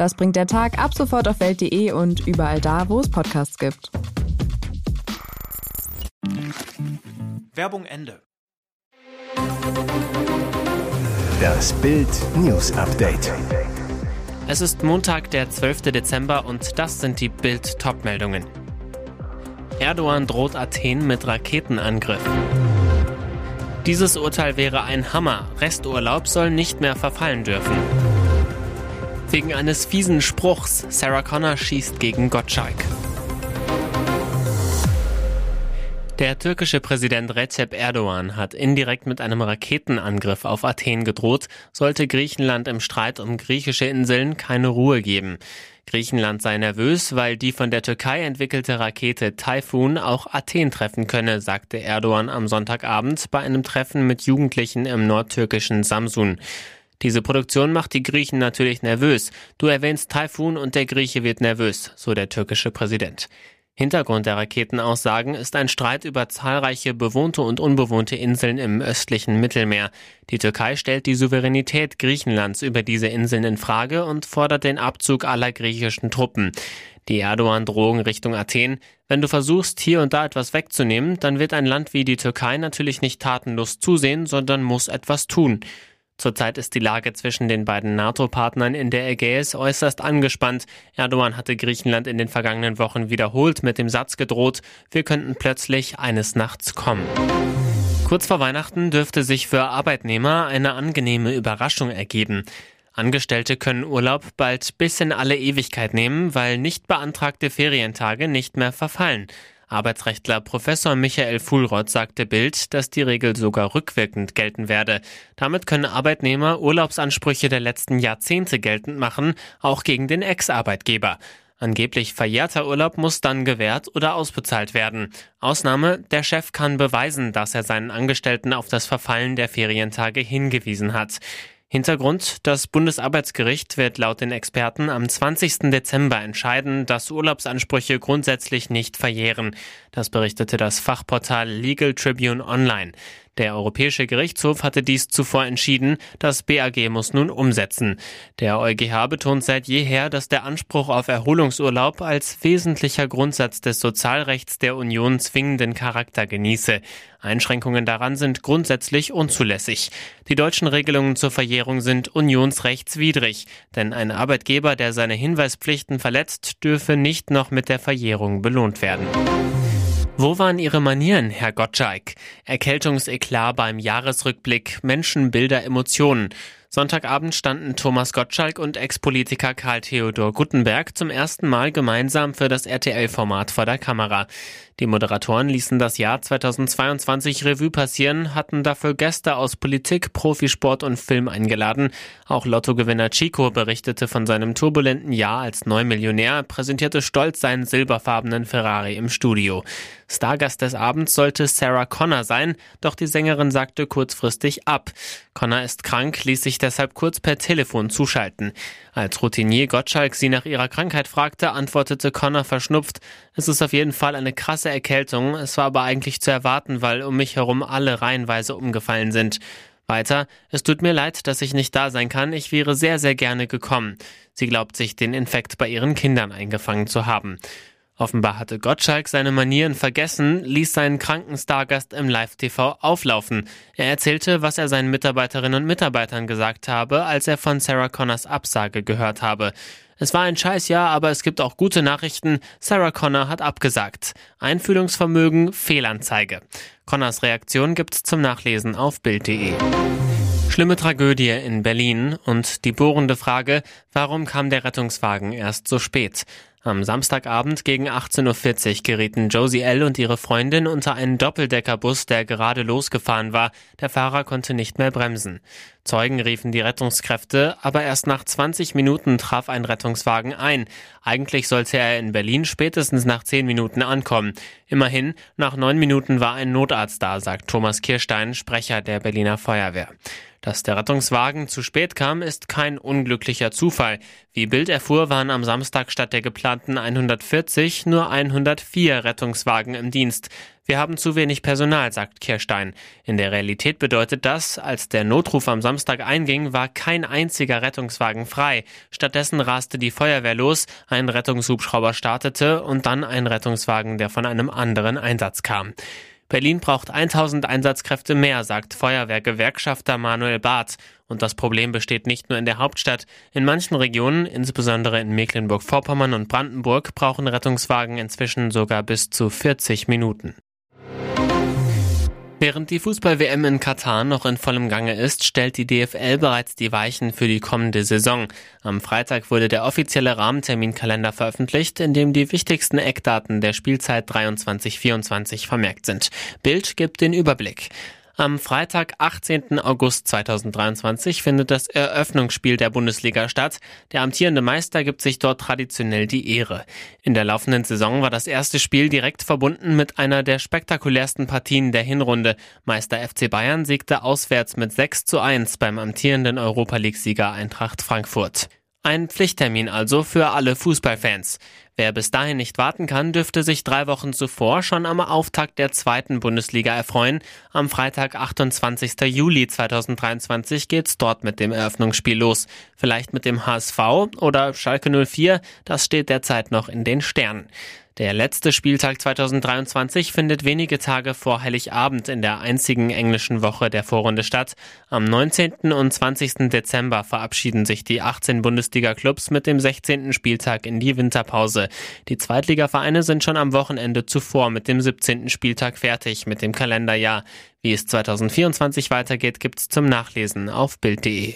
Das bringt der Tag ab sofort auf welt.de und überall da, wo es Podcasts gibt. Werbung Ende. Das Bild News Update. Es ist Montag, der 12. Dezember und das sind die Bild Topmeldungen. Erdogan droht Athen mit Raketenangriff. Dieses Urteil wäre ein Hammer. Resturlaub soll nicht mehr verfallen dürfen. Wegen eines fiesen Spruchs, Sarah Connor schießt gegen Gottschalk. Der türkische Präsident Recep Erdogan hat indirekt mit einem Raketenangriff auf Athen gedroht, sollte Griechenland im Streit um griechische Inseln keine Ruhe geben. Griechenland sei nervös, weil die von der Türkei entwickelte Rakete Typhoon auch Athen treffen könne, sagte Erdogan am Sonntagabend bei einem Treffen mit Jugendlichen im nordtürkischen Samsun. Diese Produktion macht die Griechen natürlich nervös. Du erwähnst Typhoon und der Grieche wird nervös, so der türkische Präsident. Hintergrund der Raketenaussagen ist ein Streit über zahlreiche bewohnte und unbewohnte Inseln im östlichen Mittelmeer. Die Türkei stellt die Souveränität Griechenlands über diese Inseln in Frage und fordert den Abzug aller griechischen Truppen. Die Erdogan-Drohung Richtung Athen. Wenn du versuchst, hier und da etwas wegzunehmen, dann wird ein Land wie die Türkei natürlich nicht tatenlos zusehen, sondern muss etwas tun. Zurzeit ist die Lage zwischen den beiden NATO-Partnern in der Ägäis äußerst angespannt. Erdogan hatte Griechenland in den vergangenen Wochen wiederholt mit dem Satz gedroht, wir könnten plötzlich eines Nachts kommen. Kurz vor Weihnachten dürfte sich für Arbeitnehmer eine angenehme Überraschung ergeben. Angestellte können Urlaub bald bis in alle Ewigkeit nehmen, weil nicht beantragte Ferientage nicht mehr verfallen. Arbeitsrechtler Professor Michael Fuhlrott sagte Bild, dass die Regel sogar rückwirkend gelten werde. Damit können Arbeitnehmer Urlaubsansprüche der letzten Jahrzehnte geltend machen, auch gegen den Ex-Arbeitgeber. Angeblich verjährter Urlaub muss dann gewährt oder ausbezahlt werden. Ausnahme, der Chef kann beweisen, dass er seinen Angestellten auf das Verfallen der Ferientage hingewiesen hat. Hintergrund, das Bundesarbeitsgericht wird laut den Experten am 20. Dezember entscheiden, dass Urlaubsansprüche grundsätzlich nicht verjähren. Das berichtete das Fachportal Legal Tribune Online. Der Europäische Gerichtshof hatte dies zuvor entschieden, das BAG muss nun umsetzen. Der EuGH betont seit jeher, dass der Anspruch auf Erholungsurlaub als wesentlicher Grundsatz des Sozialrechts der Union zwingenden Charakter genieße. Einschränkungen daran sind grundsätzlich unzulässig. Die deutschen Regelungen zur Verjährung sind unionsrechtswidrig, denn ein Arbeitgeber, der seine Hinweispflichten verletzt, dürfe nicht noch mit der Verjährung belohnt werden. Wo waren Ihre Manieren, Herr Gottschalk? Erkältungseklar beim Jahresrückblick, Menschenbilder, Emotionen. Sonntagabend standen Thomas Gottschalk und Ex-Politiker Karl Theodor Guttenberg zum ersten Mal gemeinsam für das RTL-Format vor der Kamera. Die Moderatoren ließen das Jahr 2022 Revue passieren, hatten dafür Gäste aus Politik, Profisport und Film eingeladen. Auch Lottogewinner Chico berichtete von seinem turbulenten Jahr als Neumillionär, präsentierte stolz seinen silberfarbenen Ferrari im Studio. Stargast des Abends sollte Sarah Connor sein, doch die Sängerin sagte kurzfristig ab. Connor ist krank, ließ sich deshalb kurz per Telefon zuschalten. Als Routinier Gottschalk sie nach ihrer Krankheit fragte, antwortete Connor verschnupft, es ist auf jeden Fall eine krasse Erkältung, es war aber eigentlich zu erwarten, weil um mich herum alle reihenweise umgefallen sind. Weiter, es tut mir leid, dass ich nicht da sein kann, ich wäre sehr, sehr gerne gekommen. Sie glaubt sich den Infekt bei ihren Kindern eingefangen zu haben. Offenbar hatte Gottschalk seine Manieren vergessen, ließ seinen kranken Stargast im Live-TV auflaufen. Er erzählte, was er seinen Mitarbeiterinnen und Mitarbeitern gesagt habe, als er von Sarah Connors Absage gehört habe. Es war ein Scheißjahr, aber es gibt auch gute Nachrichten. Sarah Connor hat abgesagt. Einfühlungsvermögen, Fehlanzeige. Connors Reaktion gibt's zum Nachlesen auf Bild.de. Schlimme Tragödie in Berlin und die bohrende Frage, warum kam der Rettungswagen erst so spät? Am Samstagabend gegen 18.40 Uhr gerieten Josie L. und ihre Freundin unter einen Doppeldeckerbus, der gerade losgefahren war. Der Fahrer konnte nicht mehr bremsen. Zeugen riefen die Rettungskräfte, aber erst nach 20 Minuten traf ein Rettungswagen ein. Eigentlich sollte er in Berlin spätestens nach 10 Minuten ankommen. Immerhin, nach 9 Minuten war ein Notarzt da, sagt Thomas Kirstein, Sprecher der Berliner Feuerwehr. Dass der Rettungswagen zu spät kam, ist kein unglücklicher Zufall. Wie Bild erfuhr, waren am Samstag statt der geplanten 140 nur 104 Rettungswagen im Dienst. Wir haben zu wenig Personal, sagt Kirstein. In der Realität bedeutet das, als der Notruf am Samstag einging, war kein einziger Rettungswagen frei. Stattdessen raste die Feuerwehr los, ein Rettungshubschrauber startete und dann ein Rettungswagen, der von einem anderen Einsatz kam. Berlin braucht 1000 Einsatzkräfte mehr, sagt Feuerwehrgewerkschafter Manuel Barth. Und das Problem besteht nicht nur in der Hauptstadt. In manchen Regionen, insbesondere in Mecklenburg-Vorpommern und Brandenburg, brauchen Rettungswagen inzwischen sogar bis zu 40 Minuten. Während die Fußball-WM in Katar noch in vollem Gange ist, stellt die DFL bereits die Weichen für die kommende Saison. Am Freitag wurde der offizielle Rahmenterminkalender veröffentlicht, in dem die wichtigsten Eckdaten der Spielzeit 23-24 vermerkt sind. Bild gibt den Überblick. Am Freitag, 18. August 2023, findet das Eröffnungsspiel der Bundesliga statt. Der amtierende Meister gibt sich dort traditionell die Ehre. In der laufenden Saison war das erste Spiel direkt verbunden mit einer der spektakulärsten Partien der Hinrunde. Meister FC Bayern siegte auswärts mit 6 zu 1 beim amtierenden Europa League-Sieger Eintracht Frankfurt. Ein Pflichttermin also für alle Fußballfans. Wer bis dahin nicht warten kann, dürfte sich drei Wochen zuvor schon am Auftakt der zweiten Bundesliga erfreuen. Am Freitag, 28. Juli 2023 geht's dort mit dem Eröffnungsspiel los. Vielleicht mit dem HSV oder Schalke 04, das steht derzeit noch in den Sternen. Der letzte Spieltag 2023 findet wenige Tage vor Heiligabend in der einzigen englischen Woche der Vorrunde statt. Am 19. und 20. Dezember verabschieden sich die 18 Bundesliga-Clubs mit dem 16. Spieltag in die Winterpause. Die Zweitligavereine sind schon am Wochenende zuvor mit dem 17. Spieltag fertig mit dem Kalenderjahr. Wie es 2024 weitergeht, gibt's zum Nachlesen auf Bild.de.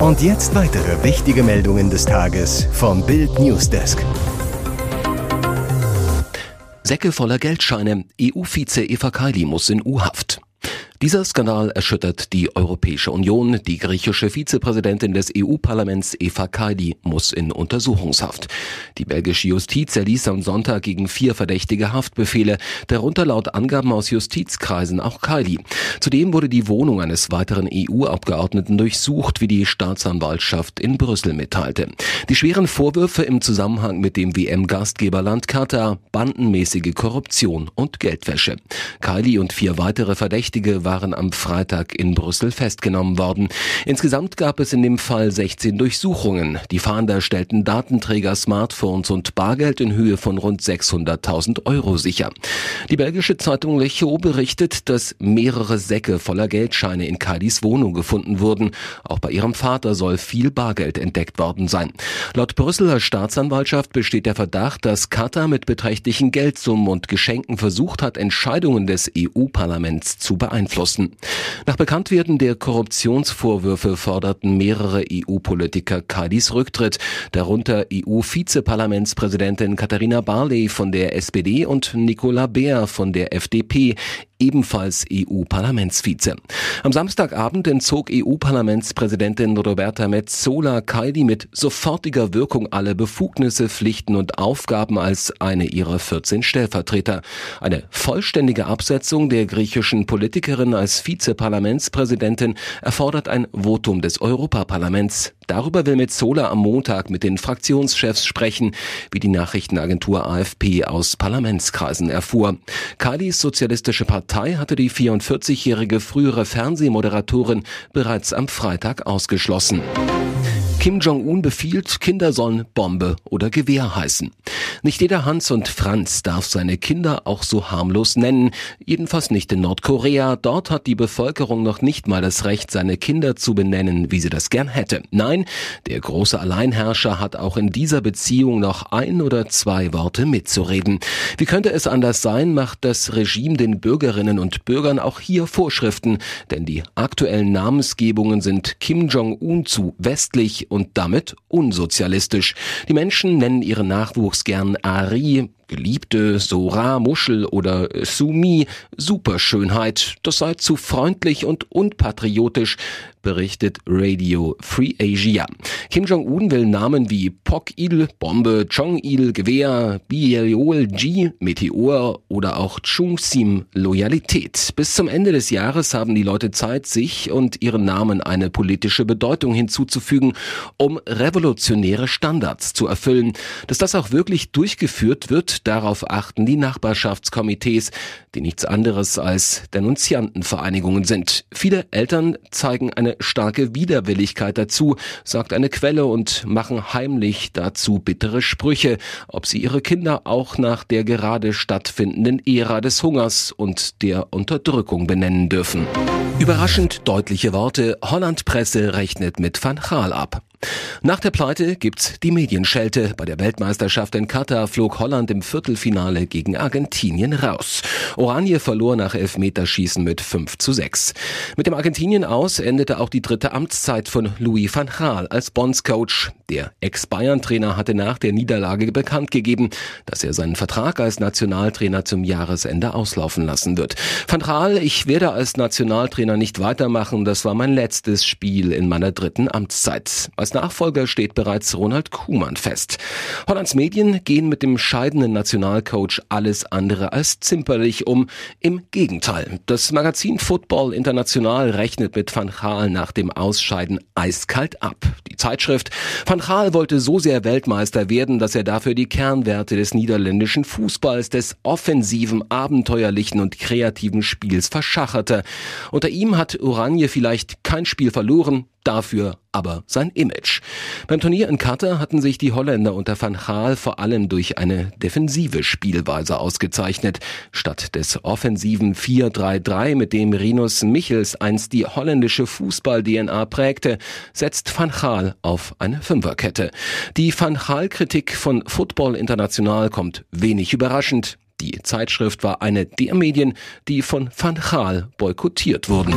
Und jetzt weitere wichtige Meldungen des Tages vom Bild Newsdesk. Säcke voller Geldscheine. EU-Vize Eva Kaili muss in U-Haft. Dieser Skandal erschüttert die Europäische Union. Die griechische Vizepräsidentin des EU-Parlaments Eva Kaili muss in Untersuchungshaft. Die belgische Justiz erließ am Sonntag gegen vier verdächtige Haftbefehle, darunter laut Angaben aus Justizkreisen auch Kaili. Zudem wurde die Wohnung eines weiteren EU-Abgeordneten durchsucht, wie die Staatsanwaltschaft in Brüssel mitteilte. Die schweren Vorwürfe im Zusammenhang mit dem WM-Gastgeberland Katar, bandenmäßige Korruption und Geldwäsche. Kaili und vier weitere Verdächtige waren waren am Freitag in Brüssel festgenommen worden. Insgesamt gab es in dem Fall 16 Durchsuchungen. Die Fahnder stellten Datenträger, Smartphones und Bargeld in Höhe von rund 600.000 Euro sicher. Die belgische Zeitung L'Echo berichtet, dass mehrere Säcke voller Geldscheine in Kadis Wohnung gefunden wurden. Auch bei ihrem Vater soll viel Bargeld entdeckt worden sein. Laut Brüsseler Staatsanwaltschaft besteht der Verdacht, dass Katar mit beträchtlichen Geldsummen und Geschenken versucht hat, Entscheidungen des EU-Parlaments zu beeinflussen beschlossen. Nach Bekanntwerden der Korruptionsvorwürfe forderten mehrere EU-Politiker Kadis Rücktritt, darunter EU-Vizeparlamentspräsidentin Katharina Barley von der SPD und Nicola Beer von der FDP ebenfalls EU-Parlamentsvize. Am Samstagabend entzog EU-Parlamentspräsidentin Roberta Metzola Kaidi mit sofortiger Wirkung alle Befugnisse, Pflichten und Aufgaben als eine ihrer 14 Stellvertreter. Eine vollständige Absetzung der griechischen Politikerin als Vizeparlamentspräsidentin erfordert ein Votum des Europaparlaments. Darüber will Metzola am Montag mit den Fraktionschefs sprechen, wie die Nachrichtenagentur AFP aus Parlamentskreisen erfuhr. Kadis sozialistische Partei hatte die 44-jährige frühere Fernsehmoderatorin bereits am Freitag ausgeschlossen. Kim Jong-un befiehlt, Kinder sollen Bombe oder Gewehr heißen. Nicht jeder Hans und Franz darf seine Kinder auch so harmlos nennen, jedenfalls nicht in Nordkorea. Dort hat die Bevölkerung noch nicht mal das Recht, seine Kinder zu benennen, wie sie das gern hätte. Nein, der große Alleinherrscher hat auch in dieser Beziehung noch ein oder zwei Worte mitzureden. Wie könnte es anders sein, macht das Regime den Bürgerinnen und Bürgern auch hier Vorschriften, denn die aktuellen Namensgebungen sind Kim Jong-un zu westlich und damit unsozialistisch. Die Menschen nennen ihren Nachwuchs gern Ari, Geliebte, Sora, Muschel oder Sumi, Superschönheit. Das sei zu freundlich und unpatriotisch, berichtet Radio Free Asia. Kim Jong-un will Namen wie Pok-il, Bombe, Chong-il, Gewehr, Bieliol-ji, Meteor oder auch Chung-sim, Loyalität. Bis zum Ende des Jahres haben die Leute Zeit, sich und ihren Namen eine politische Bedeutung hinzuzufügen, um revolutionäre Standards zu erfüllen. Dass das auch wirklich durchgeführt wird, darauf achten die Nachbarschaftskomitees, die nichts anderes als Denunziantenvereinigungen sind. Viele Eltern zeigen eine starke Widerwilligkeit dazu, sagt eine Quelle und machen heimlich dazu bittere Sprüche, ob sie ihre Kinder auch nach der gerade stattfindenden Ära des Hungers und der Unterdrückung benennen dürfen. Überraschend deutliche Worte. Holland-Presse rechnet mit Van Gaal ab. Nach der Pleite gibt's die Medienschelte. Bei der Weltmeisterschaft in Katar flog Holland im Viertelfinale gegen Argentinien raus. Oranje verlor nach Elfmeterschießen mit 5 zu 6. Mit dem Argentinien aus endete auch die dritte Amtszeit von Louis van Gaal als Bondscoach. Der Ex-Bayern-Trainer hatte nach der Niederlage bekannt gegeben, dass er seinen Vertrag als Nationaltrainer zum Jahresende auslaufen lassen wird. Van Gaal, ich werde als Nationaltrainer nicht weitermachen. Das war mein letztes Spiel in meiner dritten Amtszeit. Als Nachfolger steht bereits Ronald Kuhmann fest. Hollands Medien gehen mit dem scheidenden Nationalcoach alles andere als zimperlich um. Im Gegenteil. Das Magazin Football International rechnet mit Van Gaal nach dem Ausscheiden eiskalt ab. Die Zeitschrift Van Gaal wollte so sehr Weltmeister werden, dass er dafür die Kernwerte des niederländischen Fußballs, des offensiven, abenteuerlichen und kreativen Spiels verschacherte. Unter ihm hat Oranje vielleicht kein Spiel verloren, dafür aber sein Image. Beim Turnier in Katar hatten sich die Holländer unter Van Gaal vor allem durch eine defensive Spielweise ausgezeichnet. Statt des offensiven 4-3-3, mit dem Rinus Michels einst die holländische Fußball-DNA prägte, setzt Van Gaal auf eine Fünferkette. Die Van Gaal-Kritik von Football International kommt wenig überraschend. Die Zeitschrift war eine der Medien, die von Van Gaal boykottiert wurden.